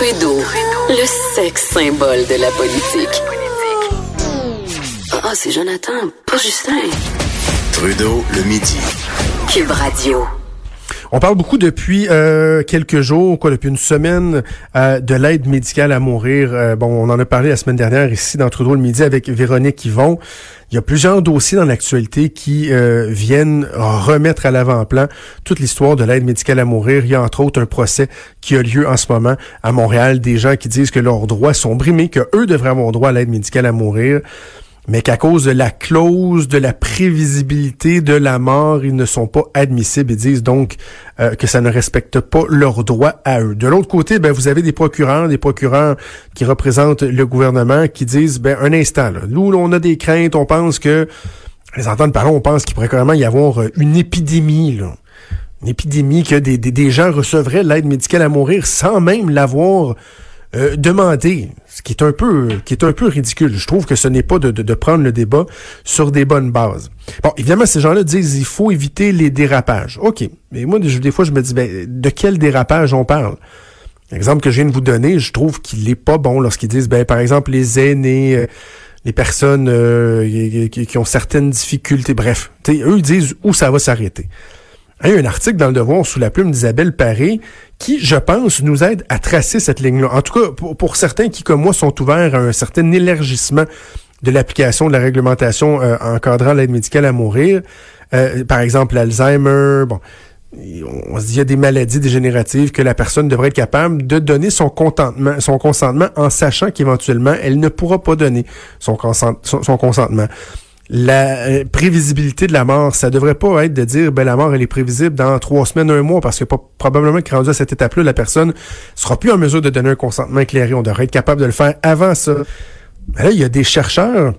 Trudeau, le sexe symbole de la politique. Ah, c'est Jonathan, pas Justin. Trudeau, le midi. Cube Radio. On parle beaucoup depuis euh, quelques jours, quoi, depuis une semaine, euh, de l'aide médicale à mourir. Euh, bon, on en a parlé la semaine dernière ici dans Trudeau le midi avec Véronique Yvon. Il y a plusieurs dossiers dans l'actualité qui viennent remettre à l'avant-plan toute l'histoire de l'aide médicale à mourir. Il y a entre autres un procès qui a lieu en ce moment à Montréal, des gens qui disent que leurs droits sont brimés, que eux devraient avoir droit à l'aide médicale à mourir mais qu'à cause de la clause de la prévisibilité de la mort, ils ne sont pas admissibles. Ils disent donc euh, que ça ne respecte pas leurs droits à eux. De l'autre côté, ben, vous avez des procureurs, des procureurs qui représentent le gouvernement, qui disent, ben, un instant, là, nous, on a des craintes, on pense que, les entendre parler, on pense qu'il pourrait carrément y avoir euh, une épidémie, là. Une épidémie que des, des, des gens recevraient l'aide médicale à mourir sans même l'avoir euh, demander, ce qui est un peu, qui est un peu ridicule. Je trouve que ce n'est pas de, de, prendre le débat sur des bonnes bases. Bon, évidemment, ces gens-là disent il faut éviter les dérapages. Ok, mais moi des fois je me dis ben, de quel dérapage on parle? L'exemple que je viens de vous donner, je trouve qu'il est pas bon lorsqu'ils disent ben par exemple les aînés. Euh, les personnes euh, qui, qui, ont certaines difficultés, bref, eux ils disent où ça va s'arrêter. Il y a un article dans le Devoir sous la plume d'Isabelle Paré qui, je pense, nous aide à tracer cette ligne-là. En tout cas, pour, certains qui, comme moi, sont ouverts à un certain élargissement de l'application de la réglementation euh, encadrant l'aide médicale à mourir, euh, par exemple l'Alzheimer, bon, on se dit il y a des maladies dégénératives que la personne devrait être capable de donner son consentement, son consentement en sachant qu'éventuellement elle ne pourra pas donner son, son consentement la euh, prévisibilité de la mort, ça devrait pas être de dire ben la mort elle est prévisible dans trois semaines, un mois, parce que probablement que rendu à cette étape-là, la personne sera plus en mesure de donner un consentement éclairé. On devrait être capable de le faire avant ça. là, il y a des chercheurs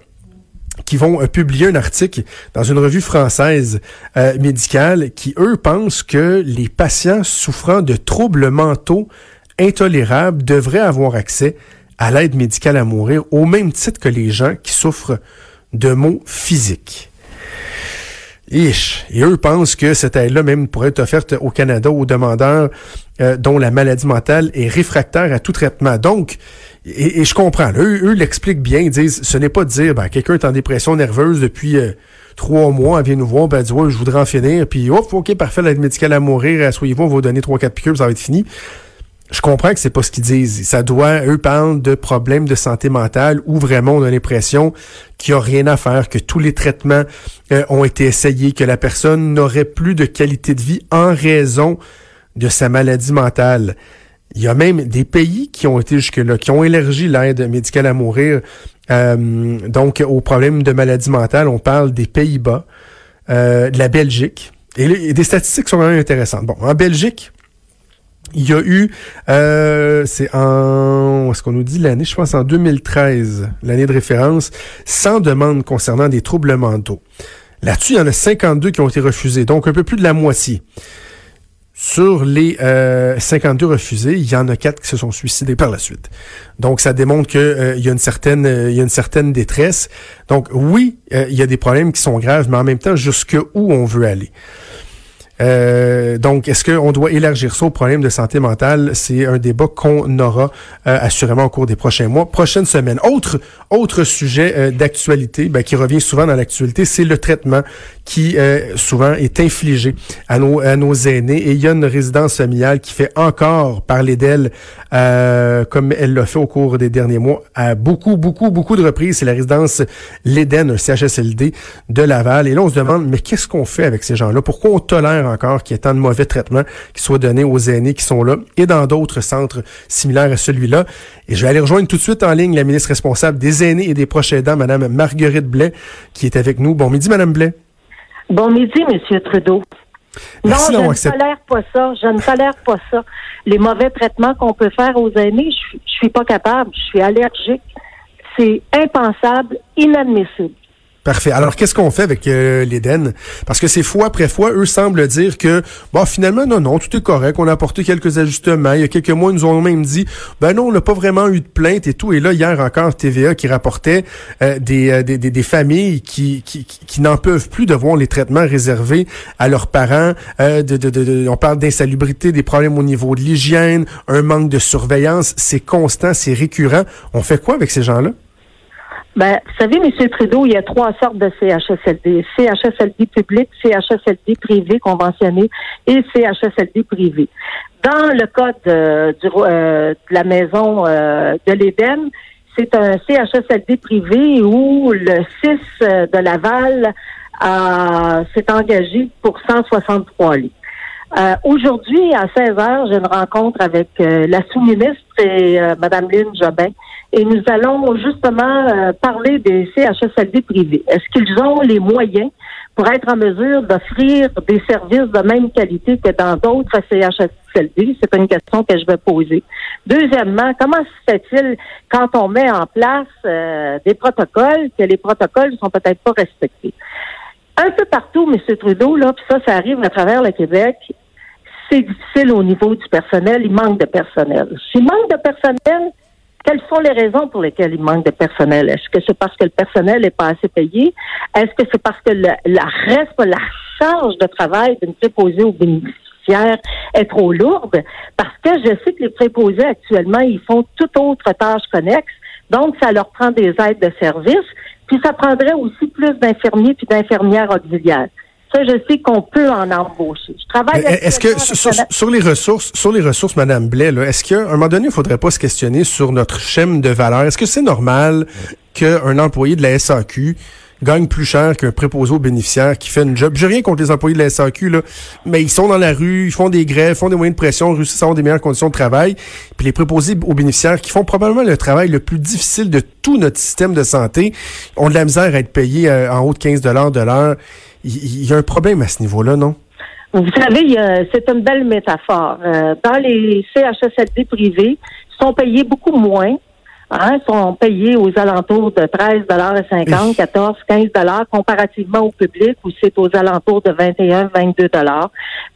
qui vont euh, publier un article dans une revue française euh, médicale qui, eux, pensent que les patients souffrant de troubles mentaux intolérables devraient avoir accès à l'aide médicale à mourir au même titre que les gens qui souffrent de mots physiques. Et eux pensent que cette aide-là même pourrait être offerte au Canada aux demandeurs euh, dont la maladie mentale est réfractaire à tout traitement. Donc, et, je comprends, eux, l'expliquent bien, ils disent, ce n'est pas de dire, ben, quelqu'un est en dépression nerveuse depuis euh, trois mois, elle vient nous voir, ben, dit, ouais, je voudrais en finir, puis, oh, ok, parfait, l'aide médicale à mourir, asseyez-vous, on va vous donner trois, quatre piqûres, ça va être fini je comprends que c'est pas ce qu'ils disent. Ça doit, eux parlent de problèmes de santé mentale où vraiment on a l'impression qu'il n'y a rien à faire, que tous les traitements euh, ont été essayés, que la personne n'aurait plus de qualité de vie en raison de sa maladie mentale. Il y a même des pays qui ont été jusque-là, qui ont élargi l'aide médicale à mourir. Euh, donc, aux problèmes de maladie mentale, on parle des Pays-Bas, euh, de la Belgique. Et, et des statistiques sont quand même intéressantes. Bon, en Belgique, il y a eu, euh, c'est en, est-ce qu'on nous dit l'année, je pense en 2013, l'année de référence, 100 demandes concernant des troubles mentaux. Là-dessus, il y en a 52 qui ont été refusés, donc un peu plus de la moitié. Sur les euh, 52 refusés, il y en a quatre qui se sont suicidés par la suite. Donc, ça démontre qu'il euh, y a une certaine, euh, il y a une certaine détresse. Donc, oui, euh, il y a des problèmes qui sont graves, mais en même temps, jusque où on veut aller? Euh, donc, est-ce qu'on doit élargir ça au problème de santé mentale? C'est un débat qu'on aura euh, assurément au cours des prochains mois, prochaines semaines. Autre, autre sujet euh, d'actualité ben, qui revient souvent dans l'actualité, c'est le traitement qui souvent est infligé à nos, à nos aînés. Et il y a une résidence familiale qui fait encore parler d'elle comme elle l'a fait au cours des derniers mois à beaucoup, beaucoup, beaucoup de reprises. C'est la résidence L'Éden, un CHSLD de Laval. Et là, on se demande, mais qu'est-ce qu'on fait avec ces gens-là? Pourquoi on tolère encore qu'il y ait tant de mauvais traitements qui soient donnés aux aînés qui sont là et dans d'autres centres similaires à celui-là. Et je vais aller rejoindre tout de suite en ligne la ministre responsable des aînés et des proches aidants, Madame Marguerite Blais, qui est avec nous. Bon midi, Madame Blais. Bon midi, Monsieur Trudeau. non, je ne tolère pas ça. Je ne tolère pas ça. Les mauvais traitements qu'on peut faire aux aînés, je, je suis pas capable. Je suis allergique. C'est impensable, inadmissible. Parfait. Alors, qu'est-ce qu'on fait avec euh, l'Éden? Parce que c'est fois après fois, eux semblent dire que, bon, finalement, non, non, tout est correct, on a apporté quelques ajustements. Il y a quelques mois, ils nous ont même dit, ben non, on n'a pas vraiment eu de plainte et tout. Et là, hier encore, TVA qui rapportait euh, des, des, des, familles qui, qui, qui n'en peuvent plus de voir les traitements réservés à leurs parents. Euh, de, de, de, on parle d'insalubrité, des problèmes au niveau de l'hygiène, un manque de surveillance. C'est constant, c'est récurrent. On fait quoi avec ces gens-là? Ben, vous savez, M. Trudeau, il y a trois sortes de CHSLD. CHSLD public, CHSLD privé conventionné et CHSLD privé. Dans le cas de, euh, de la maison euh, de l'Éden, c'est un CHSLD privé où le 6 euh, de Laval s'est engagé pour 163 lits. Aujourd'hui, à 16 heures, j'ai une rencontre avec la sous-ministre et Mme Lynne Jobin et nous allons justement euh, parler des CHSLD privés. Est-ce qu'ils ont les moyens pour être en mesure d'offrir des services de même qualité que dans d'autres CHSLD? C'est une question que je vais poser. Deuxièmement, comment se fait-il quand on met en place euh, des protocoles que les protocoles ne sont peut-être pas respectés? Un peu partout, M. Trudeau, là, puis ça, ça arrive à travers le Québec, c'est difficile au niveau du personnel, il manque de personnel. S'il manque de personnel, quelles sont les raisons pour lesquelles il manque de personnel? Est-ce que c'est parce que le personnel n'est pas assez payé? Est-ce que c'est parce que la reste, la charge de travail d'une préposée aux bénéficiaires est trop lourde? Parce que je sais que les préposés actuellement, ils font toute autre tâche connexe. Donc, ça leur prend des aides de service. Puis ça prendrait aussi plus d'infirmiers puis d'infirmières auxiliaires. Ça, je sais qu'on peut en embaucher. Je travaille. Est-ce que sur, les ressources, sur les ressources, Madame Blais, est-ce qu'à un moment donné, il ne faudrait pas se questionner sur notre chaîne de valeur? Est-ce que c'est normal qu'un employé de la SAQ gagne plus cher qu'un préposé aux bénéficiaires qui fait une job? J'ai rien contre les employés de la SAQ, là, mais ils sont dans la rue, ils font des grèves, font des moyens de pression, réussissent à avoir des meilleures conditions de travail. Puis les préposés aux bénéficiaires qui font probablement le travail le plus difficile de tout notre système de santé ont de la misère à être payés euh, en haut de 15 de l'heure il y, a un problème à ce niveau-là, non? Vous savez, c'est une belle métaphore. Euh, dans les CHSLD privés, ils sont payés beaucoup moins hein, sont payés aux alentours de 13,50 14, 15 comparativement au public où c'est aux alentours de 21, 22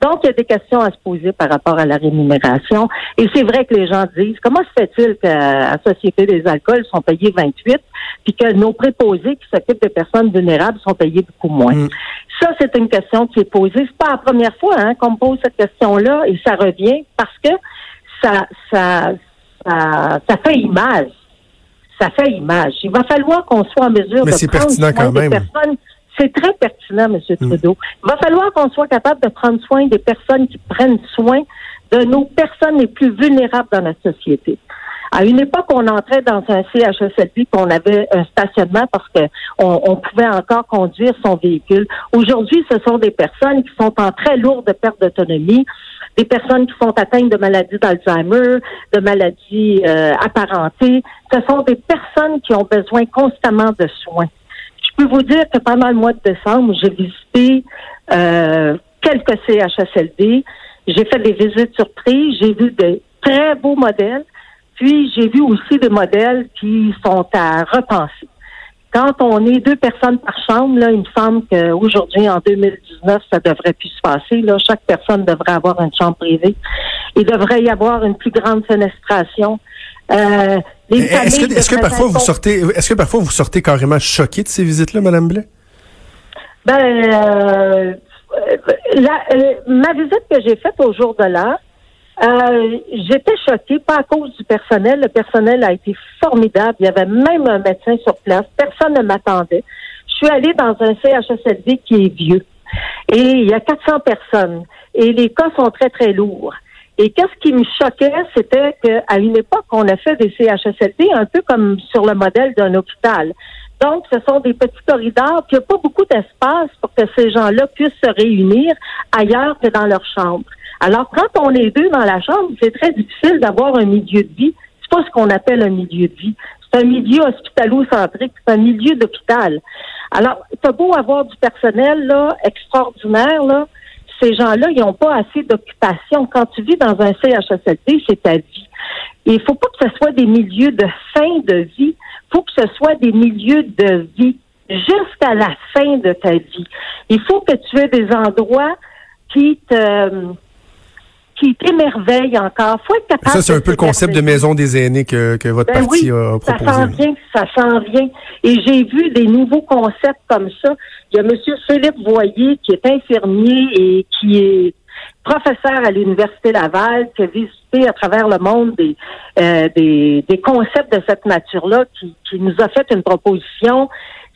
Donc, il y a des questions à se poser par rapport à la rémunération. Et c'est vrai que les gens disent, comment se fait-il qu'à la Société des alcools sont payés 28 puis que nos préposés qui s'occupent des personnes vulnérables sont payés beaucoup moins? Mm. Ça, c'est une question qui est posée. C'est pas la première fois hein, qu'on me pose cette question-là et ça revient parce que ça, ça, ça, ça fait image ça fait image. Il va falloir qu'on soit en mesure de prendre soin quand des personnes. C'est très pertinent, M. Mm. Trudeau. Il va falloir qu'on soit capable de prendre soin des personnes qui prennent soin de nos personnes les plus vulnérables dans notre société. À une époque, on entrait dans un CHSLD qu'on avait un stationnement parce qu'on on pouvait encore conduire son véhicule. Aujourd'hui, ce sont des personnes qui sont en très lourde perte d'autonomie, des personnes qui sont atteintes de maladies d'Alzheimer, de maladies euh, apparentées. Ce sont des personnes qui ont besoin constamment de soins. Je peux vous dire que pendant le mois de décembre, j'ai visité euh, quelques CHSLD. J'ai fait des visites surprises. J'ai vu de très beaux modèles. Puis j'ai vu aussi des modèles qui sont à repenser. Quand on est deux personnes par chambre, là, il me semble qu'aujourd'hui, en 2019, ça devrait plus se passer. Là. Chaque personne devrait avoir une chambre privée. Il devrait y avoir une plus grande fenestration. Euh, est-ce que, parfois vous sortez, est-ce que parfois vous sortez carrément choqué de ces visites-là, Madame Blais? Ben, euh, la, euh, ma visite que j'ai faite au jour de l'an, euh, j'étais choquée, pas à cause du personnel. Le personnel a été formidable. Il y avait même un médecin sur place. Personne ne m'attendait. Je suis allée dans un CHSLD qui est vieux. Et il y a 400 personnes. Et les cas sont très, très lourds. Et qu'est-ce qui me choquait, c'était qu'à une époque, on a fait des CHSLD un peu comme sur le modèle d'un hôpital. Donc, ce sont des petits corridors, puis il n'y a pas beaucoup d'espace pour que ces gens-là puissent se réunir ailleurs que dans leur chambre. Alors, quand on est deux dans la chambre, c'est très difficile d'avoir un milieu de vie. C'est pas ce qu'on appelle un milieu de vie. C'est un milieu hospitalo-centrique, c'est un milieu d'hôpital. Alors, t'as beau avoir du personnel là extraordinaire là, ces gens-là, ils n'ont pas assez d'occupation. Quand tu vis dans un CHSLD, c'est ta vie. Il faut pas que ce soit des milieux de fin de vie. Il faut que ce soit des milieux de vie jusqu'à la fin de ta vie. Il faut que tu aies des endroits qui te qui t'émerveille encore. Faut être capable Ça, c'est un peu le concept de maison des aînés que, que votre ben parti oui, a proposé. Ça s'en vient, ça s'en vient. Et j'ai vu des nouveaux concepts comme ça. Il y a M. Philippe Voyer, qui est infirmier et qui est professeur à l'Université Laval, qui a visité à travers le monde des, euh, des, des concepts de cette nature-là, qui, qui nous a fait une proposition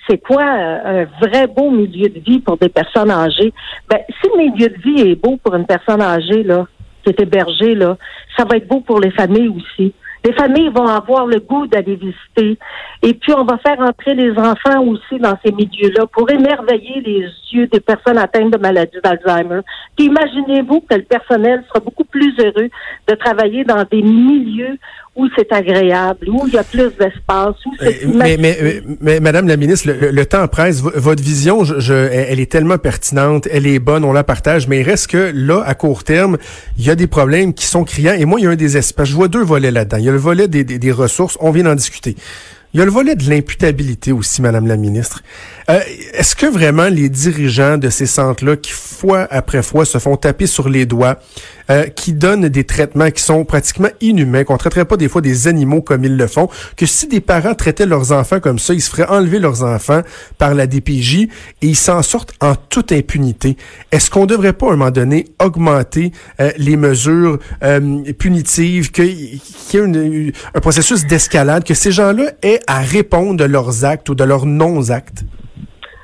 c'est quoi euh, un vrai beau milieu de vie pour des personnes âgées? Ben, si le milieu de vie est beau pour une personne âgée, là, qui est hébergée, là, ça va être beau pour les familles aussi. Les familles vont avoir le goût d'aller visiter. Et puis, on va faire entrer les enfants aussi dans ces milieux-là pour émerveiller les yeux des personnes atteintes de maladie d'Alzheimer. Puis, imaginez-vous que le personnel sera beaucoup plus heureux de travailler dans des milieux où c'est agréable, où il y a plus d'espace, où c'est Euh, mais, mais, mais, mais, Madame la ministre, le, le temps presse. V- votre vision, je, je- elle est tellement pertinente, elle est bonne, on la partage, mais il reste que là, à court terme, il y a des problèmes qui sont criants. Et moi, il y a un des espaces. Je vois deux volets là-dedans. Il y a le volet des, des, des ressources, on vient d'en discuter. Il y a le volet de l'imputabilité aussi, Madame la ministre. Euh, Est-ce que vraiment les dirigeants de ces centres-là, qui fois après fois se font taper sur les doigts, euh, qui donnent des traitements qui sont pratiquement inhumains, qu'on traiterait pas des fois des animaux comme ils le font, que si des parents traitaient leurs enfants comme ça, ils se feraient enlever leurs enfants par la DPJ et ils s'en sortent en toute impunité. Est-ce qu'on devrait pas à un moment donné augmenter euh, les mesures euh, punitives, qu'il y ait un processus d'escalade, que ces gens-là aient à répondre de leurs actes ou de leurs non-actes?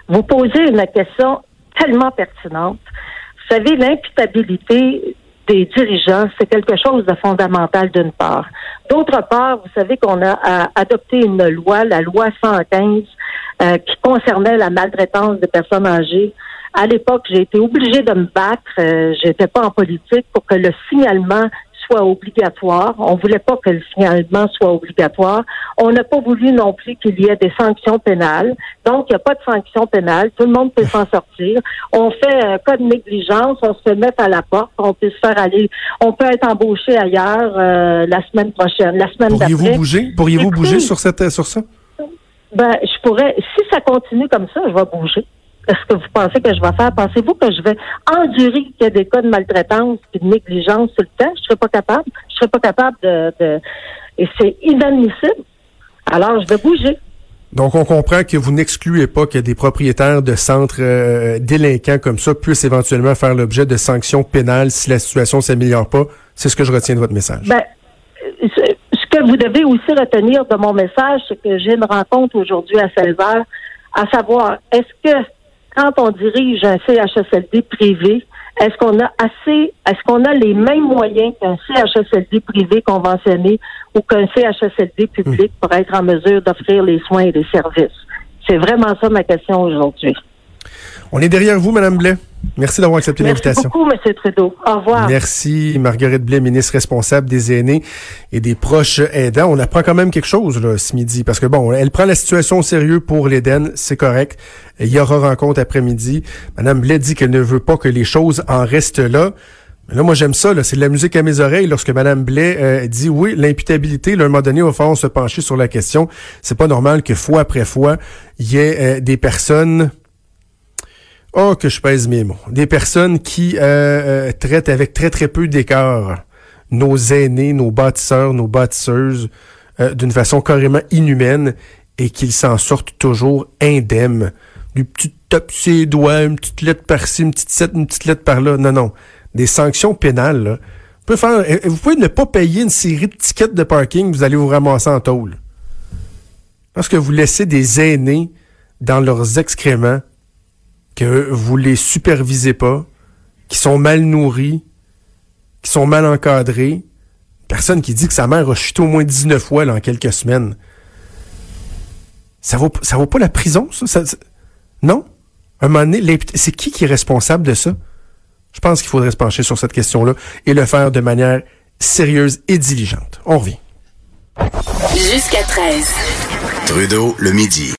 Vous posez une question tellement pertinente. Vous savez, l'imputabilité des dirigeants, c'est quelque chose de fondamental d'une part. D'autre part, vous savez qu'on a adopté une loi, la loi 115, euh, qui concernait la maltraitance des personnes âgées. À l'époque, j'ai été obligée de me battre. Euh, J'étais pas en politique pour que le signalement soit obligatoire. On voulait pas que le signalement soit obligatoire. On n'a pas voulu non plus qu'il y ait des sanctions pénales. Donc, il n'y a pas de sanctions pénales. Tout le monde peut s'en sortir. On fait un cas de négligence, on se fait mettre à la porte, on peut se faire aller, on peut être embauché ailleurs euh, la semaine prochaine, la semaine Pourriez-vous d'après. bouger? Pourriez-vous bouger sur cette sur ça? Ben, je pourrais, si ça continue comme ça, je vais bouger. Est-ce que vous pensez que je vais faire? Pensez-vous que je vais endurer qu'il y a des cas de maltraitance et de négligence tout le temps? Je serais pas capable. Je serais pas capable de, de... et c'est inadmissible. Alors, je vais bouger. Donc, on comprend que vous n'excluez pas que des propriétaires de centres euh, délinquants comme ça puissent éventuellement faire l'objet de sanctions pénales si la situation s'améliore pas. C'est ce que je retiens de votre message. Ben, ce ce que vous devez aussi retenir de mon message, c'est que j'ai une rencontre aujourd'hui à 16 heures, à savoir, est-ce que quand on dirige un CHSLD privé, est-ce qu'on a assez, est-ce qu'on a les mêmes moyens qu'un CHSLD privé conventionné ou qu'un CHSLD public pour être en mesure d'offrir les soins et les services? C'est vraiment ça ma question aujourd'hui. On est derrière vous, Madame Blais. Merci d'avoir accepté Merci l'invitation. beaucoup, M. Trudeau. Au revoir. Merci, Marguerite Blais, ministre responsable des aînés et des proches aidants. On apprend quand même quelque chose là, ce midi, parce que bon, elle prend la situation au sérieux pour l'Éden, c'est correct. Il y aura rencontre après-midi. Madame Blais dit qu'elle ne veut pas que les choses en restent là. Mais là, moi, j'aime ça. là. C'est de la musique à mes oreilles lorsque Madame Blais euh, dit oui, l'imputabilité. Là, à un moment donné, il va falloir se pencher sur la question. C'est pas normal que fois après fois, il y ait euh, des personnes Oh, que je pèse mes mots. Des personnes qui euh, euh, traitent avec très très peu d'écart nos aînés, nos bâtisseurs, nos bâtisseuses euh, d'une façon carrément inhumaine et qu'ils s'en sortent toujours indemnes. Du petit tape ses doigts, une petite lettre par-ci, une petite lettre, une petite lettre par-là. Non, non. Des sanctions pénales, là. Vous pouvez, euh, vous pouvez ne pas payer une série de tickets de parking, vous allez vous ramasser en tôle. Parce que vous laissez des aînés dans leurs excréments que vous les supervisez pas, qui sont mal nourris, qui sont mal encadrés. Personne qui dit que sa mère a chuté au moins 19 fois là, en quelques semaines. Ça vaut, ça vaut pas la prison, ça? Ça- ça- non? À un moment donné, c'est qui qui est responsable de ça? Je pense qu'il faudrait se pencher sur cette question-là et le faire de manière sérieuse et diligente. On revient. Jusqu'à 13. Trudeau, le midi.